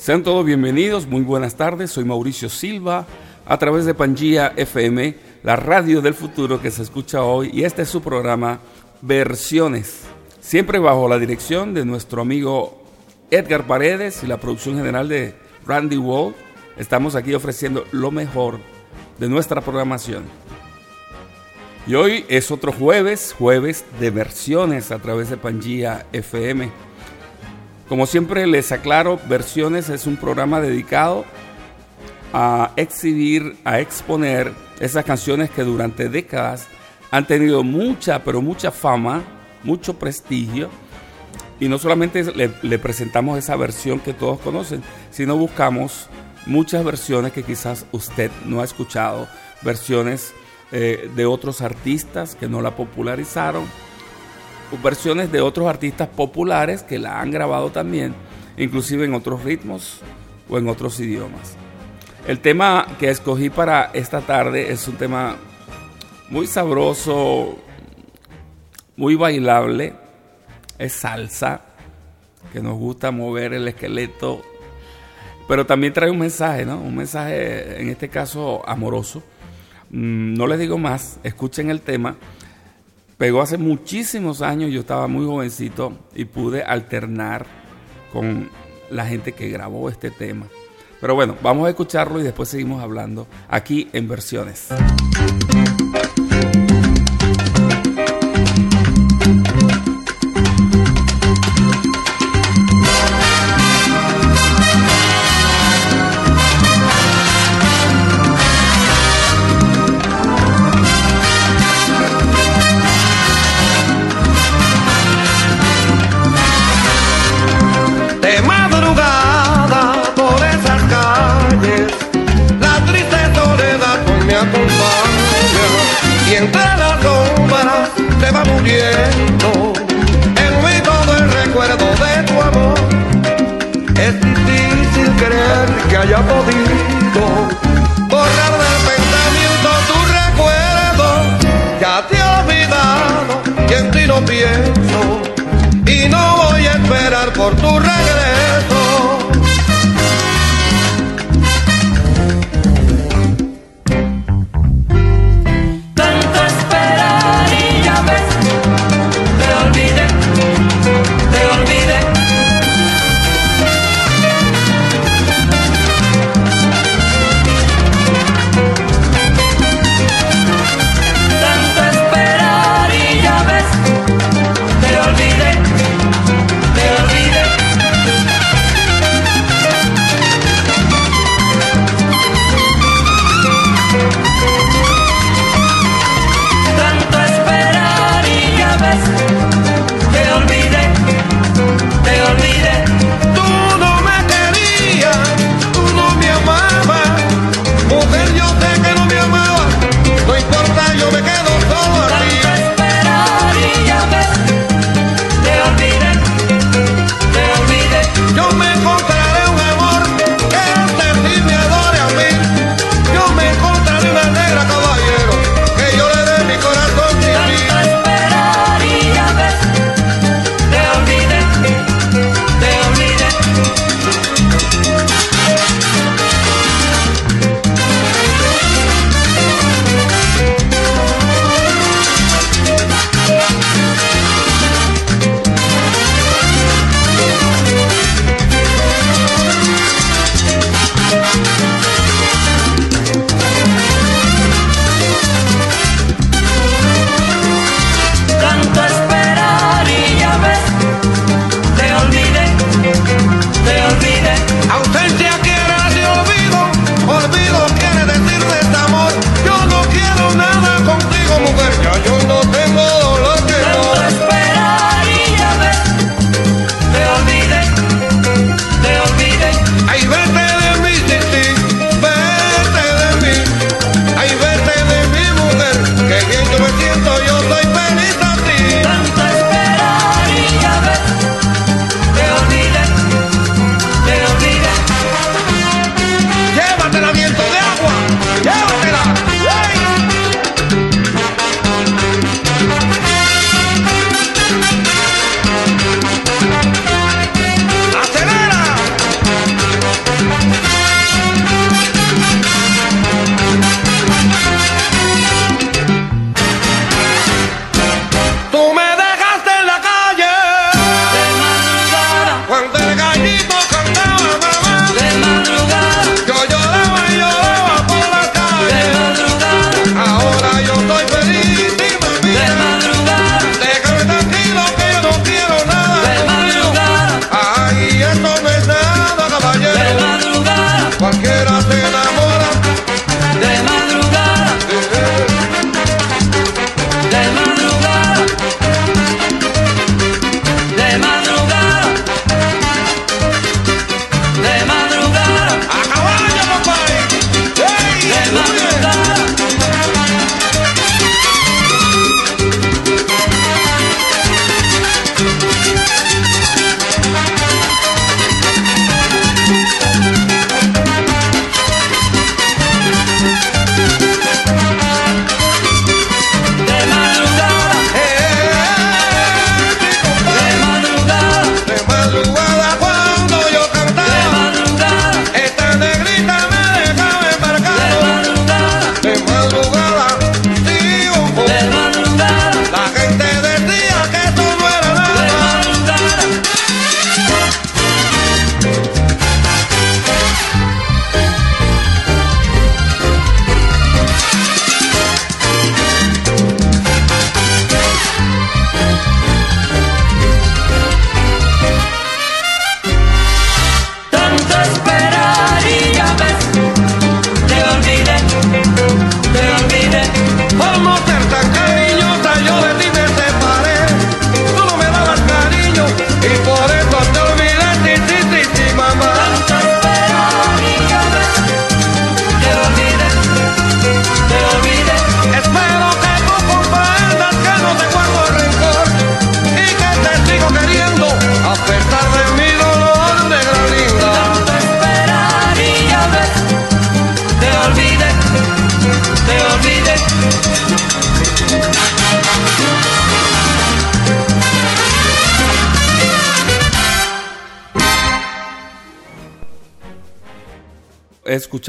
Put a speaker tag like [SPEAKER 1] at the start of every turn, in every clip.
[SPEAKER 1] Sean todos bienvenidos, muy buenas tardes, soy Mauricio Silva a través de Pangía FM, la radio del futuro que se escucha hoy y este es su programa Versiones, siempre bajo la dirección de nuestro amigo Edgar Paredes y la producción general de Randy Wall. Estamos aquí ofreciendo lo mejor de nuestra programación. Y hoy es otro jueves, jueves de versiones a través de Pangía FM. Como siempre les aclaro, Versiones es un programa dedicado a exhibir, a exponer esas canciones que durante décadas han tenido mucha, pero mucha fama, mucho prestigio. Y no solamente le, presentamos esa versión que todos conocen, sino buscamos muchas versiones que quizás usted no ha escuchado, versiones eh, de otros artistas que no la popularizaron, versiones de otros artistas populares que la han grabado también, inclusive en otros ritmos o en otros idiomas. El tema que escogí para esta tarde es un tema muy sabroso, muy bailable, es salsa, que nos gusta mover el esqueleto pero también trae un mensaje, ¿no? Un mensaje, en este caso, amoroso. Mm, no les digo más, escuchen el tema. Pegó hace muchísimos años, yo estaba muy jovencito y pude alternar con la gente que grabó este tema. Pero bueno, vamos a escucharlo y después seguimos hablando aquí en versiones.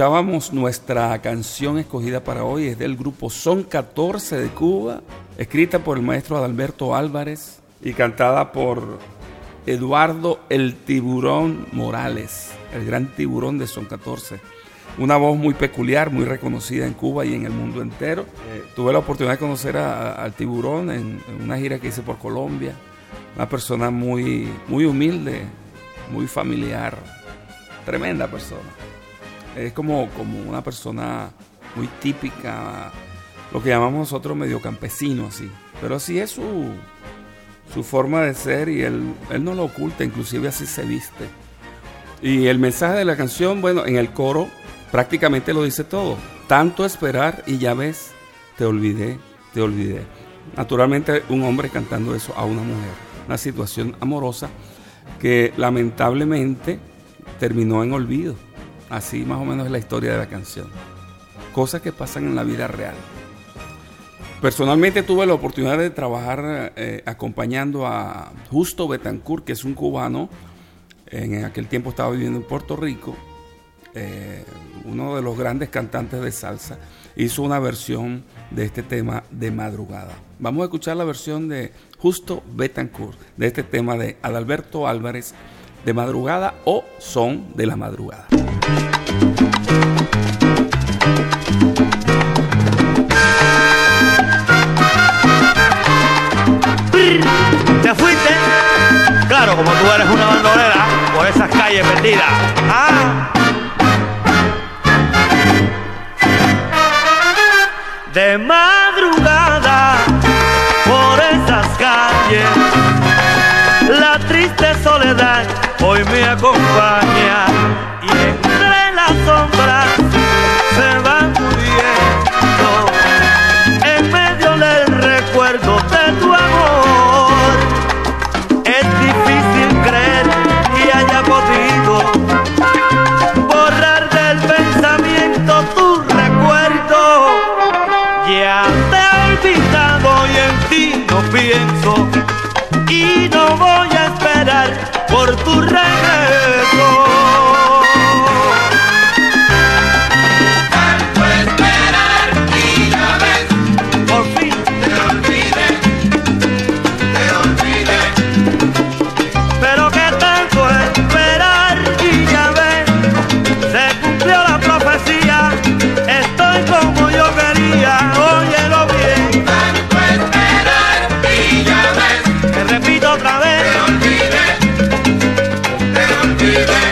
[SPEAKER 1] Escuchábamos nuestra canción escogida para hoy, es del grupo Son 14 de Cuba, escrita por el maestro Adalberto Álvarez y cantada por Eduardo el Tiburón Morales, el gran tiburón de Son 14. Una voz muy peculiar, muy reconocida en Cuba y en el mundo entero. Eh, tuve la oportunidad de conocer al tiburón en, una gira que hice por Colombia. Una persona muy, muy humilde, muy familiar, tremenda persona. Es como, como una persona muy típica, lo que llamamos nosotros medio campesino, así. Pero así es su, su forma de ser y él, él no lo oculta, inclusive así se viste. Y el mensaje de la canción, bueno, en el coro prácticamente lo dice todo. Tanto esperar y ya ves, te olvidé, te olvidé. Naturalmente un hombre cantando eso a una mujer. Una situación amorosa que lamentablemente terminó en olvido. Así más o menos es la historia de la canción. Cosas que pasan en la vida real. Personalmente tuve la oportunidad de trabajar eh, acompañando a Justo Betancourt, que es un cubano, en aquel tiempo estaba viviendo en Puerto Rico, eh, uno de los grandes cantantes de salsa, hizo una versión de este tema de madrugada. Vamos a escuchar la versión de Justo Betancourt, de este tema de Adalberto Álvarez, de madrugada o son de la madrugada.
[SPEAKER 2] ¿Te fuiste? Claro, como tú eres una bandolera por esas calles perdidas. Ah. De madrugada por esas calles, la triste soledad hoy me acompaña te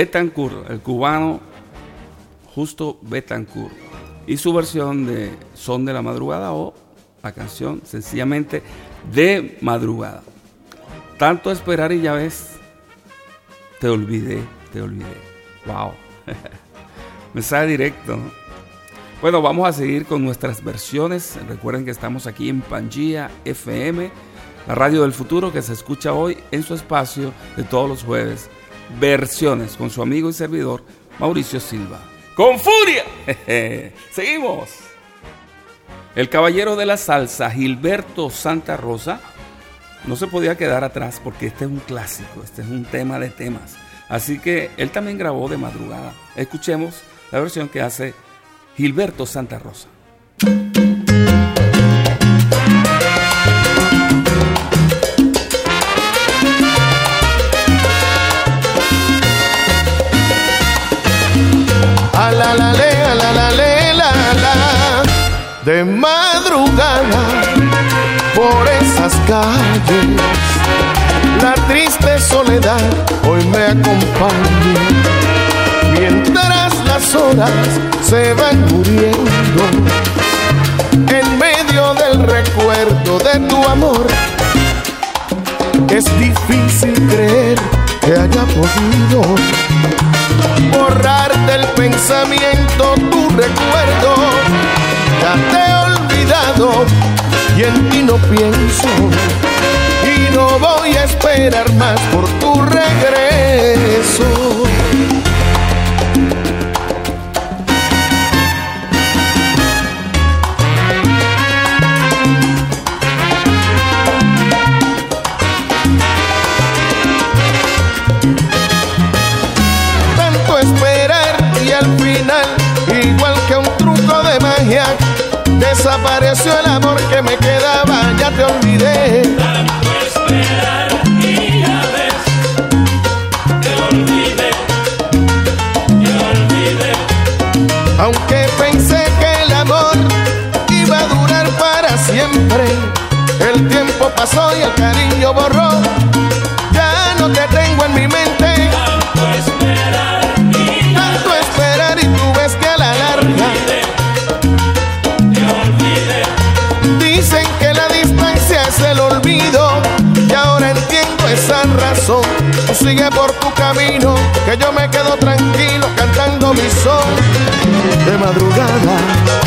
[SPEAKER 1] Betancourt, el cubano Justo Betancourt, y su versión de Son de la Madrugada o la canción sencillamente de madrugada. Tanto esperar y ya ves, te olvidé, te olvidé. Wow. Mensaje directo. ¿no? Bueno, vamos a seguir con nuestras versiones. Recuerden que estamos aquí en Pangía FM, la radio del futuro que se escucha hoy en su espacio de todos los jueves. Versiones con su amigo y servidor Mauricio Silva. ¡Con furia! Seguimos. El caballero de la salsa, Gilberto Santa Rosa, no se podía quedar atrás porque este es un clásico, este es un tema de temas. Así que él también grabó de madrugada. Escuchemos la versión que hace Gilberto Santa Rosa.
[SPEAKER 3] De madrugada por esas calles, la triste soledad hoy me acompaña. Mientras las horas se van muriendo, en medio del recuerdo de tu amor, es difícil creer que haya podido borrar del pensamiento tu recuerdo. Ya te he olvidado y en ti no pienso. Y no voy a esperar más por tu regreso. Desapareció el amor que me quedaba, ya te olvidé. Aunque pensé que el amor iba a durar para siempre, el tiempo pasó y el cariño borró. Sigue por tu camino Que yo me quedo tranquilo cantando mi son. De madrugada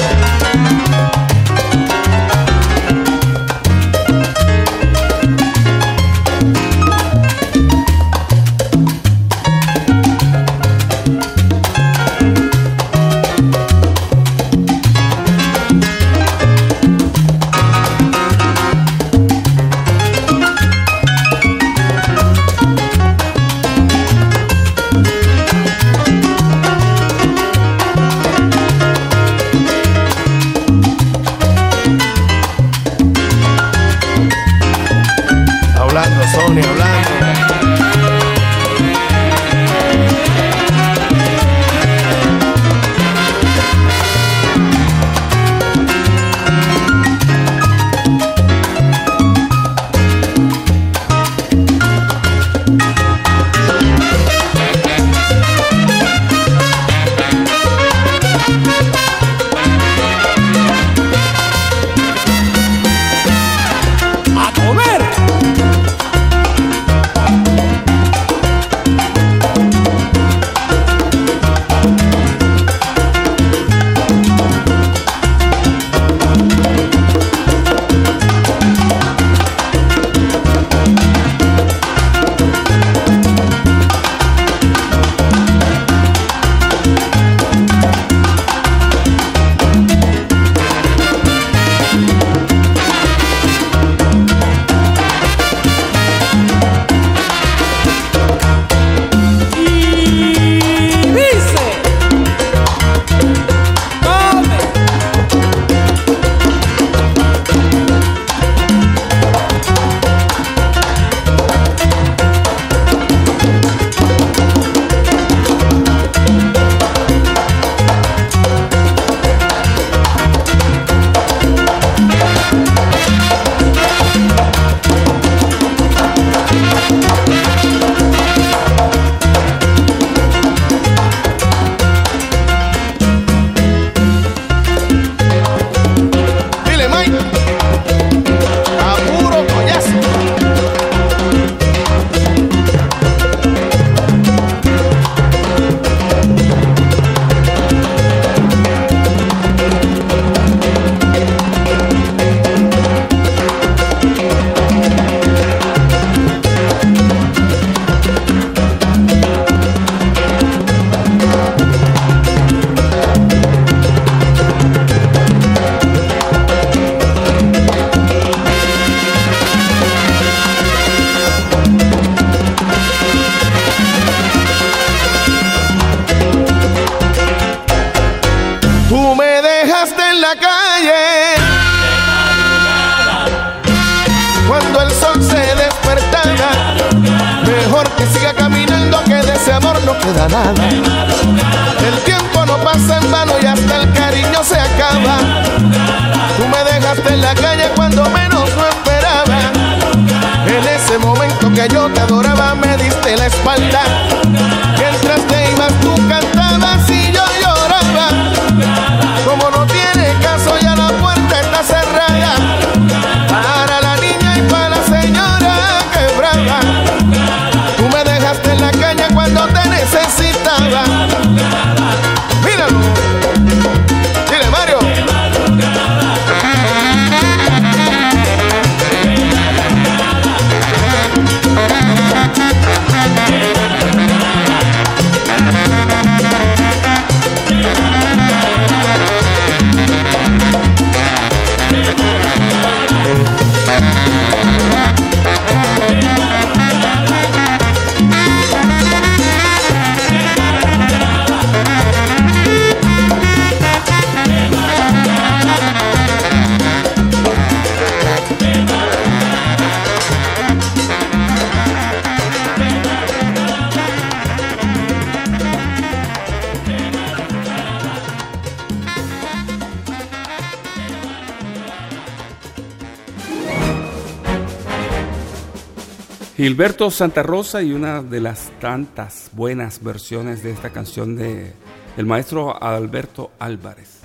[SPEAKER 1] Gilberto Santa Rosa y una de las tantas buenas versiones de esta canción de el maestro Alberto Álvarez.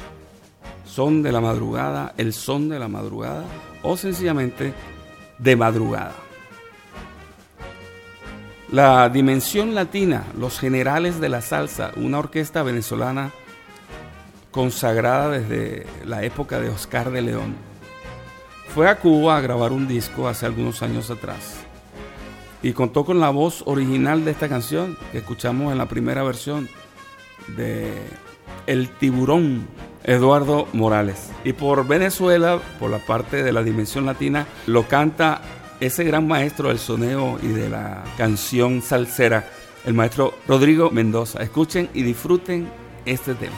[SPEAKER 1] Son de la madrugada, el son de la madrugada o sencillamente de madrugada. La Dimensión Latina, Los Generales de la Salsa, una orquesta venezolana consagrada desde la época de Oscar de León, fue a Cuba a grabar un disco hace algunos años atrás y contó con la voz original de esta canción que escuchamos en la primera versión de El Tiburón, Eduardo Morales. Y por Venezuela, por la parte de la dimensión latina, lo canta ese gran maestro del soneo y de la canción salsera, el maestro Rodrigo Mendoza. Escuchen y disfruten este tema.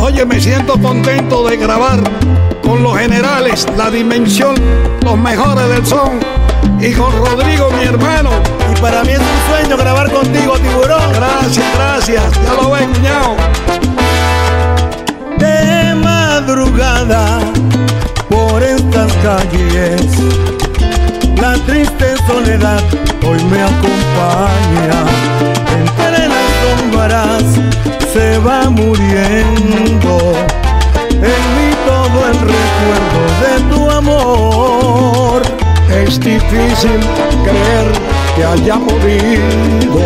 [SPEAKER 4] Oye, me siento contento de grabar con los generales, la dimensión, los mejores del son. Y con Rodrigo, mi hermano.
[SPEAKER 5] Y para mí es un sueño grabar contigo, tiburón.
[SPEAKER 4] Gracias, gracias. Ya lo ves, cuñado.
[SPEAKER 5] De madrugada, por estas calles, la triste soledad hoy me acompaña. Entre las sombras se va muriendo todo el recuerdo de tu amor.
[SPEAKER 4] Es difícil creer que haya podido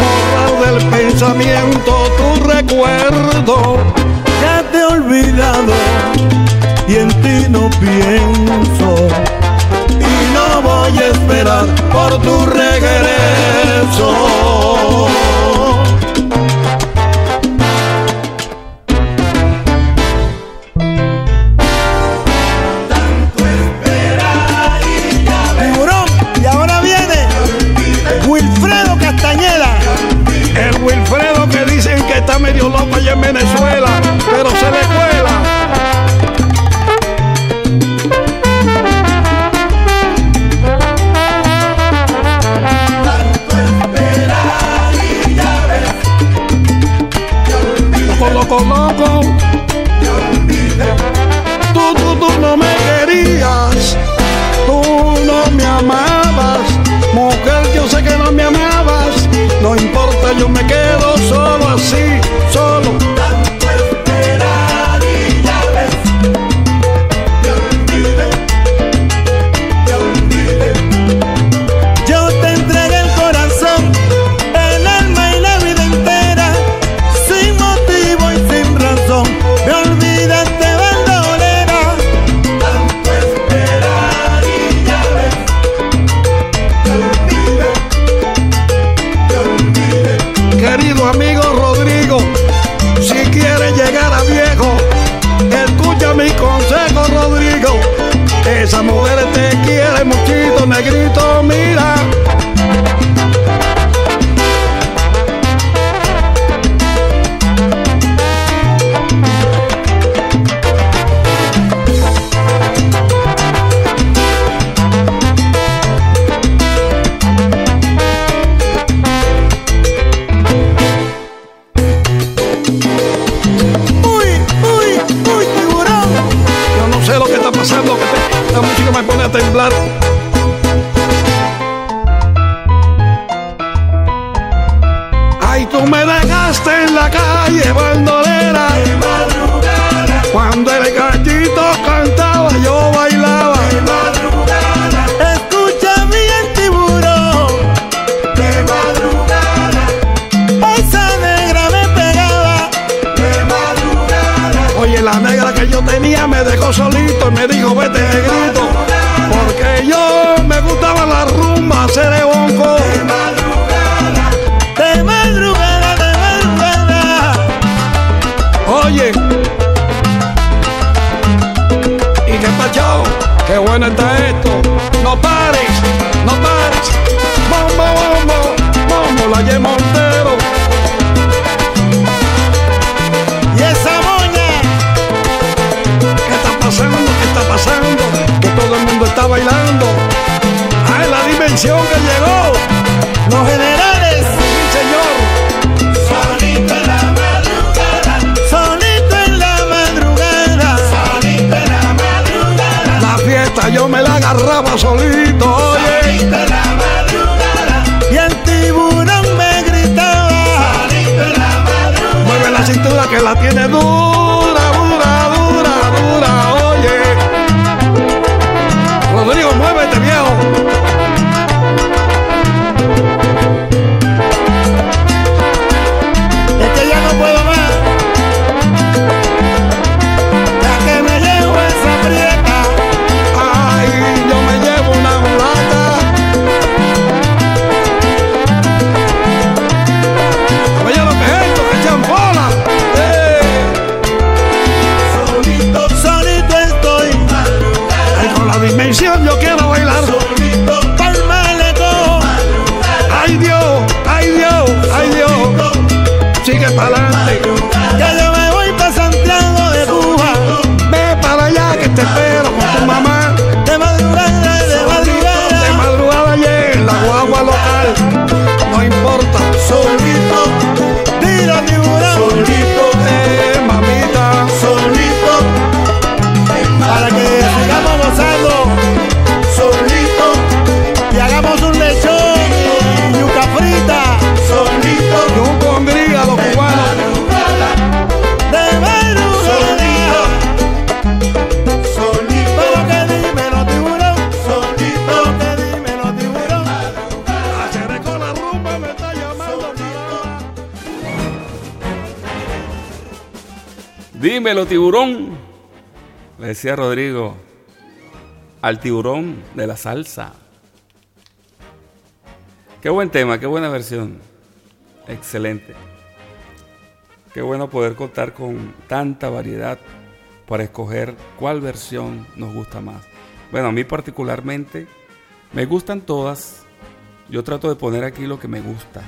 [SPEAKER 4] borrar del pensamiento tu recuerdo.
[SPEAKER 5] Ya te he olvidado y en ti no pienso.
[SPEAKER 4] Y no voy a esperar por tu regreso.
[SPEAKER 1] Dímelo, tiburón. Le decía Rodrigo al tiburón de la salsa. Qué buen tema, qué buena versión. Excelente. Qué bueno poder contar con tanta variedad para escoger cuál versión nos gusta más. Bueno, a mí particularmente me gustan todas. Yo trato de poner aquí lo que me gusta.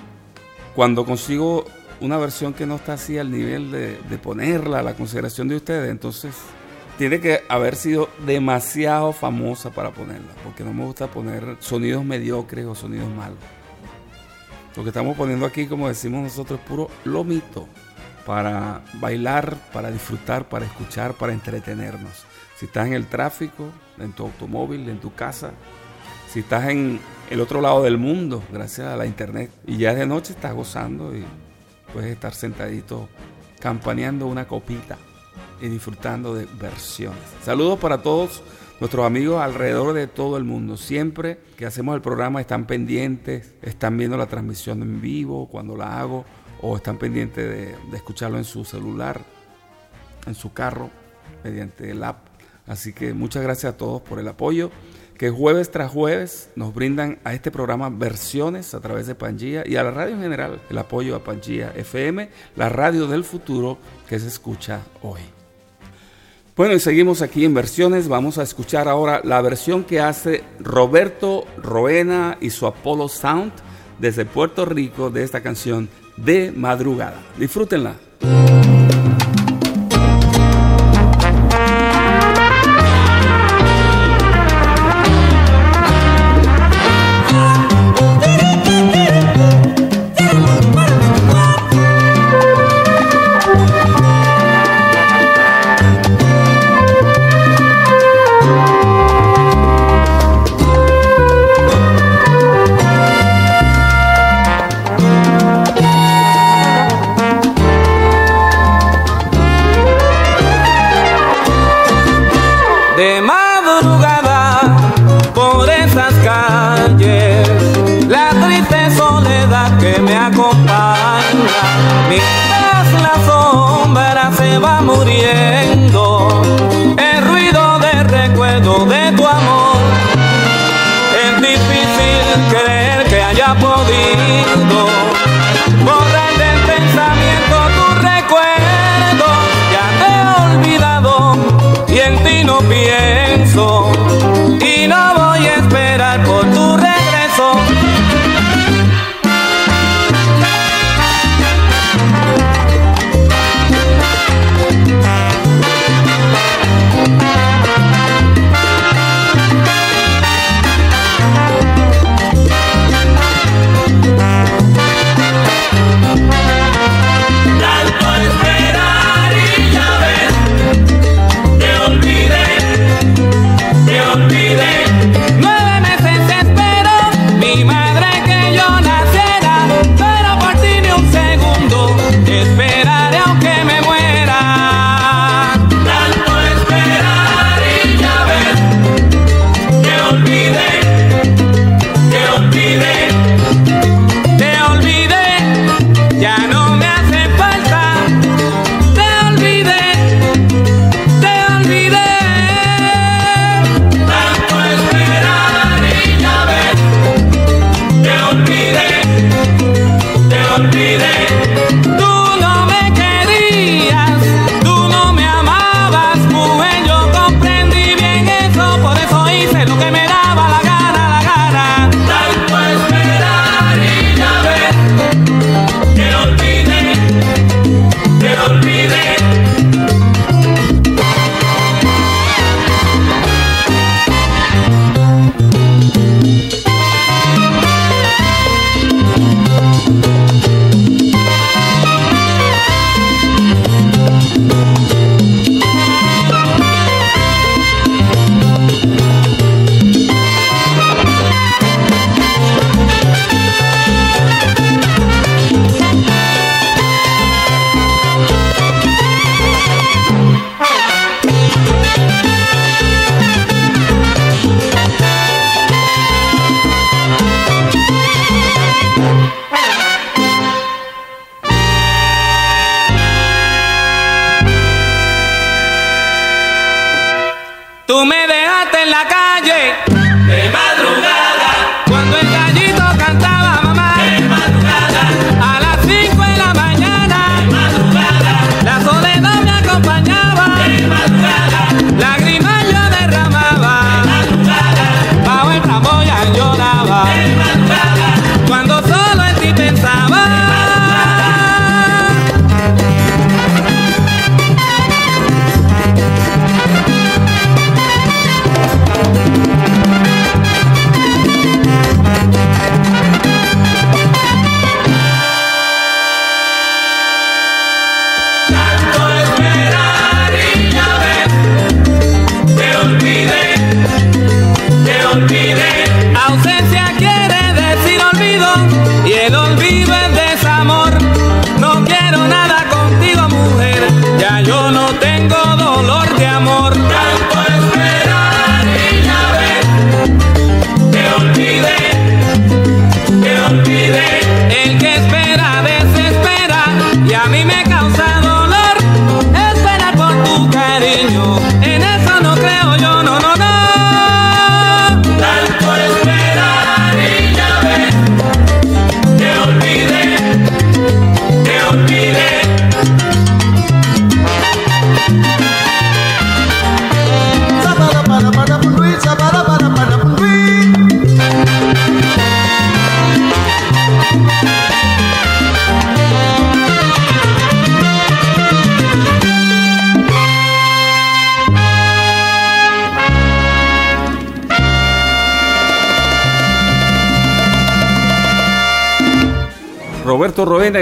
[SPEAKER 1] Cuando consigo una versión que no está así al nivel de, ponerla a la consideración de ustedes, entonces tiene que haber sido demasiado famosa para ponerla, porque no me gusta poner sonidos mediocres o sonidos malos. Lo que estamos poniendo aquí, como decimos nosotros, es puro lomito para bailar, para disfrutar, para escuchar, para entretenernos. Si estás en el tráfico, en tu automóvil, en tu casa, si estás en el otro lado del mundo, gracias a la internet, y ya de noche estás gozando y puedes estar sentadito campaneando una copita y disfrutando de versiones. Saludos para todos nuestros amigos alrededor de todo el mundo. Siempre que hacemos el programa están pendientes, están viendo la transmisión en vivo cuando la hago o están pendientes de, de escucharlo en su celular, en su carro, mediante el app. Así que muchas gracias a todos por el apoyo que jueves tras jueves nos brindan a este programa versiones a través de Pangía y a la radio en general el apoyo a Pangía FM, la radio del futuro que se escucha hoy. Bueno, y seguimos aquí en versiones. Vamos a escuchar ahora la versión que hace Roberto Roena y su Apollo Sound desde Puerto Rico de esta canción de madrugada. Disfrútenla.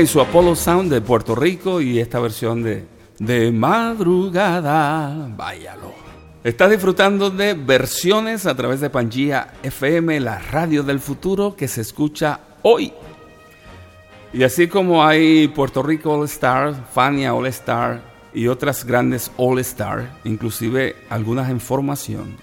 [SPEAKER 1] su Apollo Sound de Puerto Rico y esta versión de De Madrugada. Váyalo. Estás disfrutando de versiones a través de Pangía FM, la radio del futuro que se escucha hoy. Y así como hay Puerto Rico All Star, Fania All Star y otras grandes All Star, inclusive algunas en formación,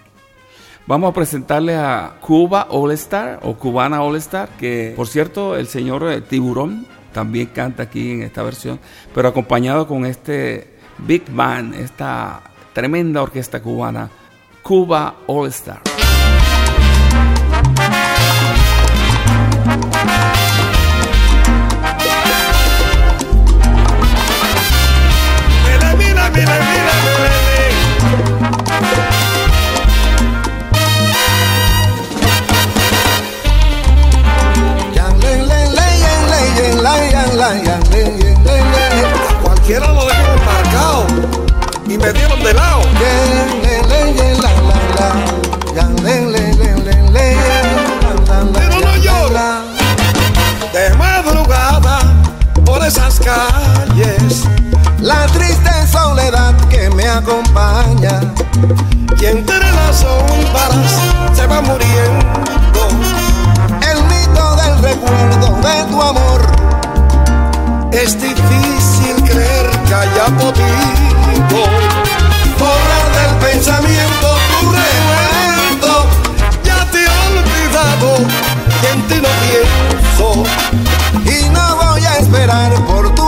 [SPEAKER 1] Vamos a presentarle a Cuba All Star o Cubana All Star, que por cierto el señor eh, Tiburón también canta aquí en esta versión, pero acompañado con este Big Band, esta tremenda orquesta cubana, Cuba All Star.
[SPEAKER 4] de de madrugada por esas calles.
[SPEAKER 6] La triste soledad que me acompaña
[SPEAKER 4] y entre las sombras se va muriendo.
[SPEAKER 6] El mito del recuerdo de tu amor.
[SPEAKER 4] Es difícil creer que haya podido del pensamiento tu revuelto. Ya te he olvidado que en ti no pienso
[SPEAKER 6] y no voy a esperar por tu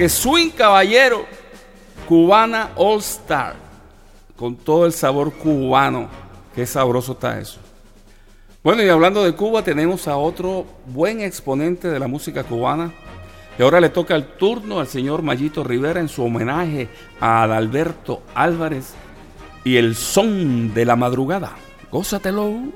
[SPEAKER 4] que Swing Caballero,
[SPEAKER 6] cubana
[SPEAKER 3] All Star,
[SPEAKER 1] con todo el sabor cubano. Qué sabroso está eso. Bueno, y hablando de Cuba, tenemos a otro buen exponente de la música cubana. Y ahora le toca el turno al señor Mayito Rivera en su homenaje a Adalberto Álvarez y el son de la madrugada. Gózatelo.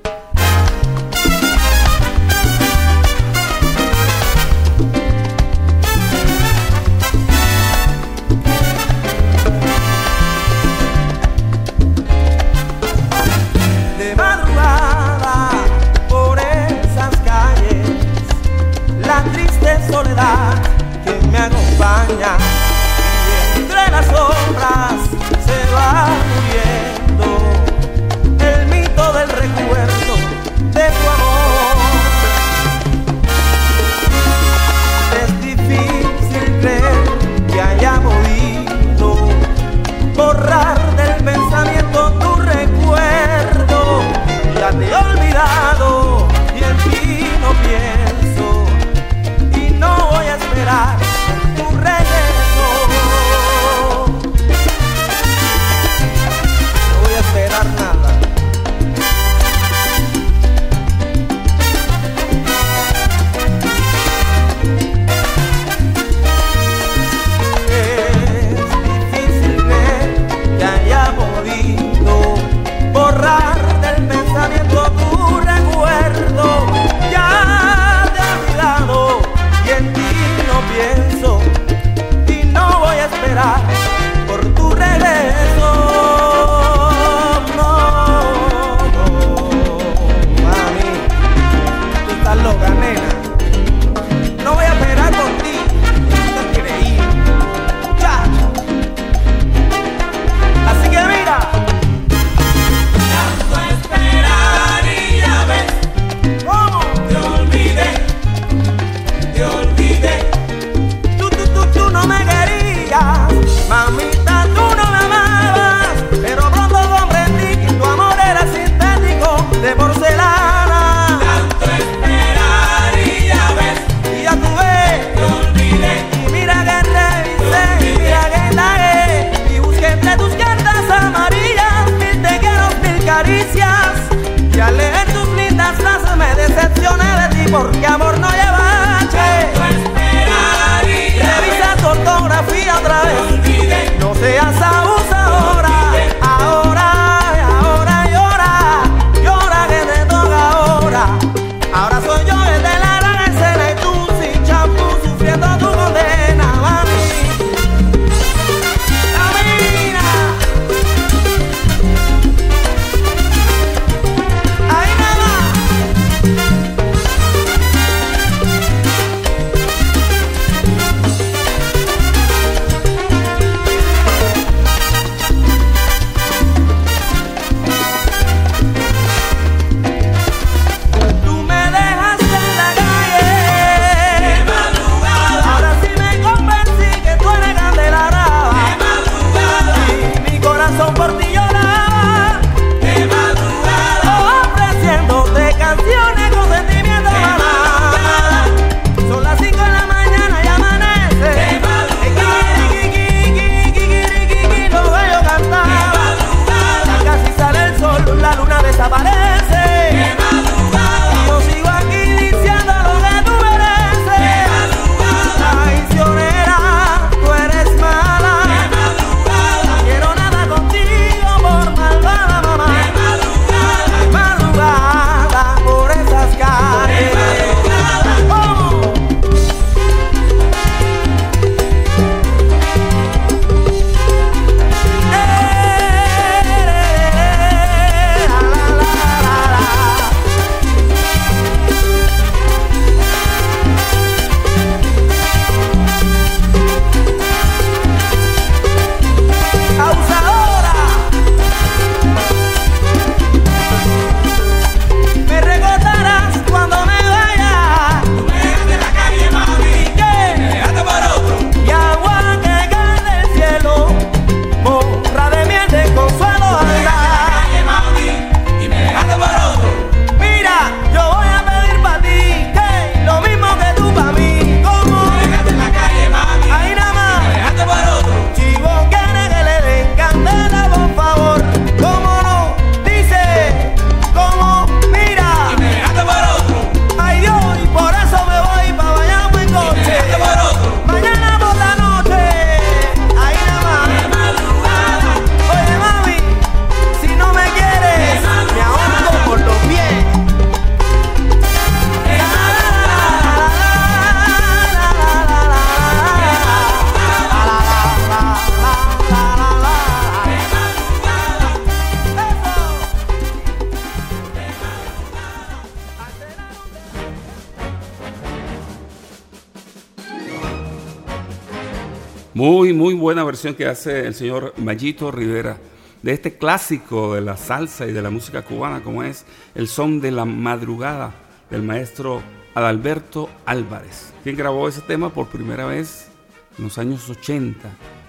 [SPEAKER 1] Versión que hace el señor Mayito Rivera de este clásico de la salsa y de la música cubana, como es el son de la madrugada del maestro Adalberto Álvarez, quien grabó ese tema por primera vez en los años 80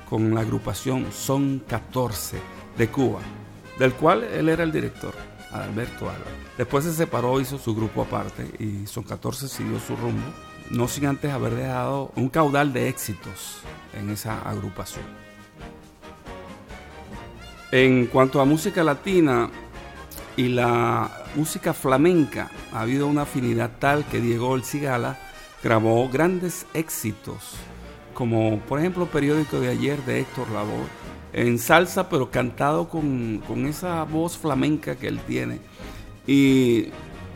[SPEAKER 1] con la agrupación Son 14 de Cuba, del cual él era el director, Adalberto Álvarez. Después se separó, hizo su grupo aparte y Son 14 siguió su rumbo, no sin antes haber dejado un caudal de éxitos en esa agrupación. En cuanto a música latina y la música flamenca, ha habido una afinidad tal que Diego El Cigala grabó grandes éxitos, como por ejemplo Periódico de ayer de Héctor Lavoe, en salsa pero cantado con, con esa voz flamenca que él tiene. Y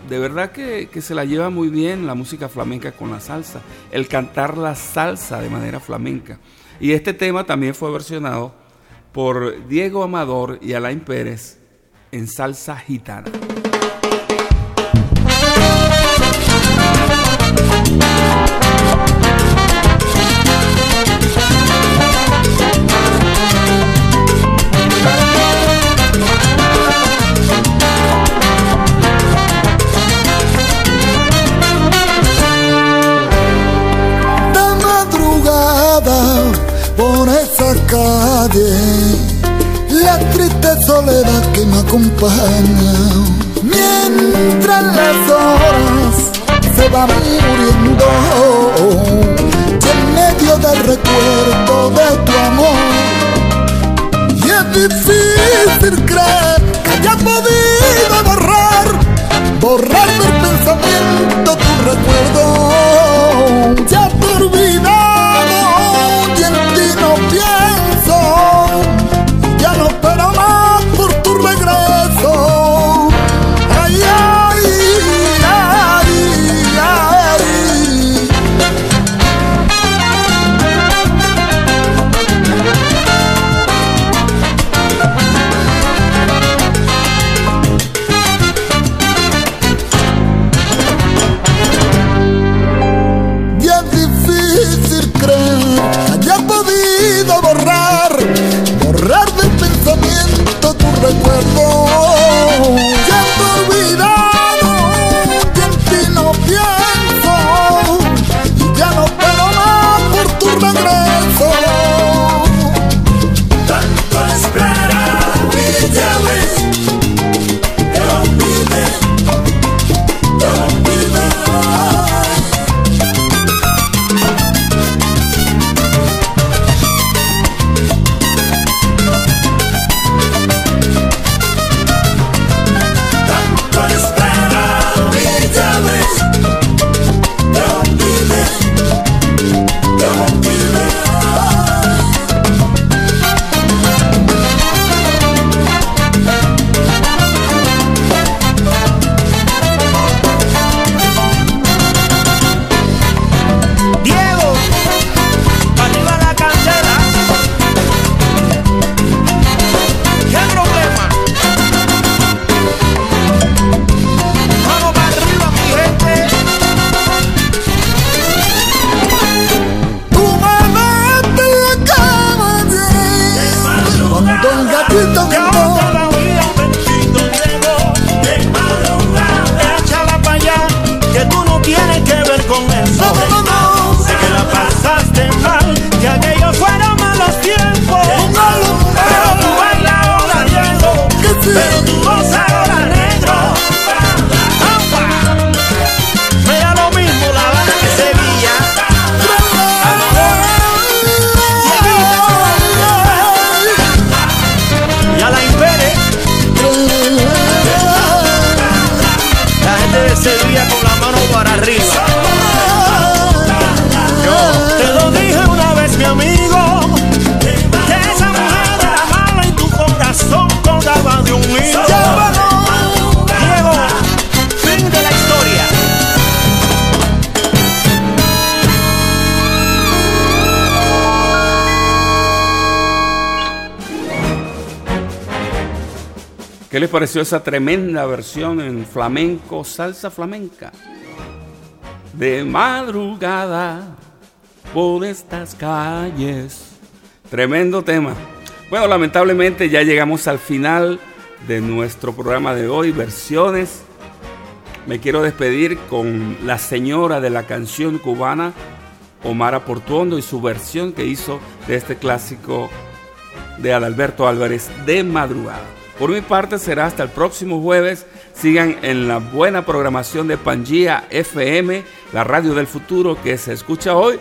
[SPEAKER 1] de verdad que, que, se la lleva muy bien la música flamenca con la salsa, el cantar la salsa de manera flamenca. Y este tema también fue versionado por Diego Amador y Alain Pérez en salsa gitana.
[SPEAKER 7] Que
[SPEAKER 8] ¿Qué
[SPEAKER 1] les pareció esa tremenda versión en flamenco, salsa flamenca? De madrugada por estas calles. Tremendo tema. Bueno, lamentablemente ya llegamos al final de nuestro programa de hoy, versiones. Me quiero despedir con la señora de la canción cubana, Omara Portuondo, y su versión que hizo de este clásico de Adalberto Álvarez de madrugada. Por mi parte será hasta el próximo jueves. Sigan en la buena programación de Pangía FM, la radio del futuro que se escucha hoy.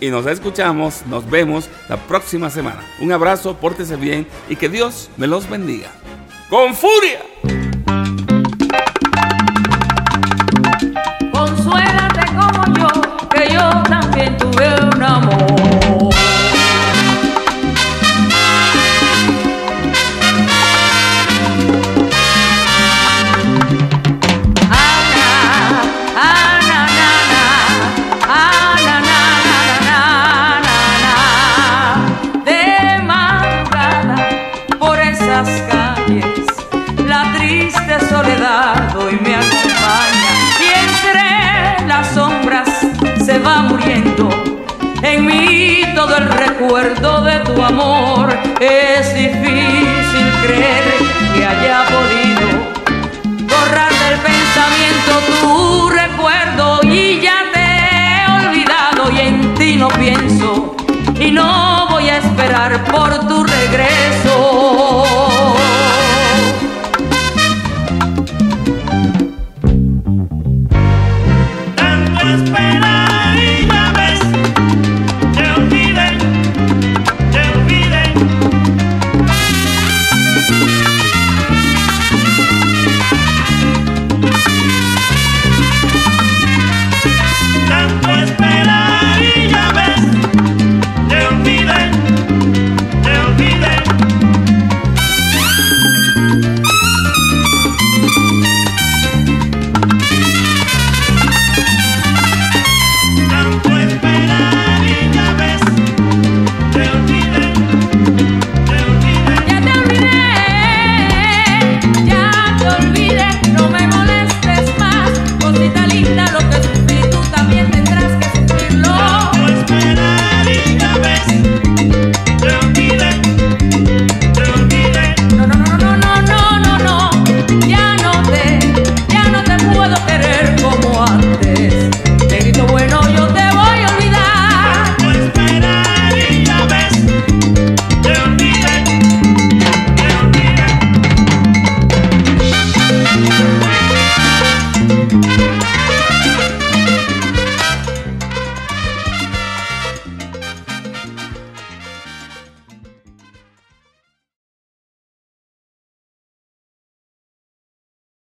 [SPEAKER 1] Y nos escuchamos, nos vemos la próxima semana. Un abrazo, pórtese bien y que Dios me los bendiga. ¡Con furia!
[SPEAKER 9] Consuélate como yo, que yo también tuve un amor. Recuerdo de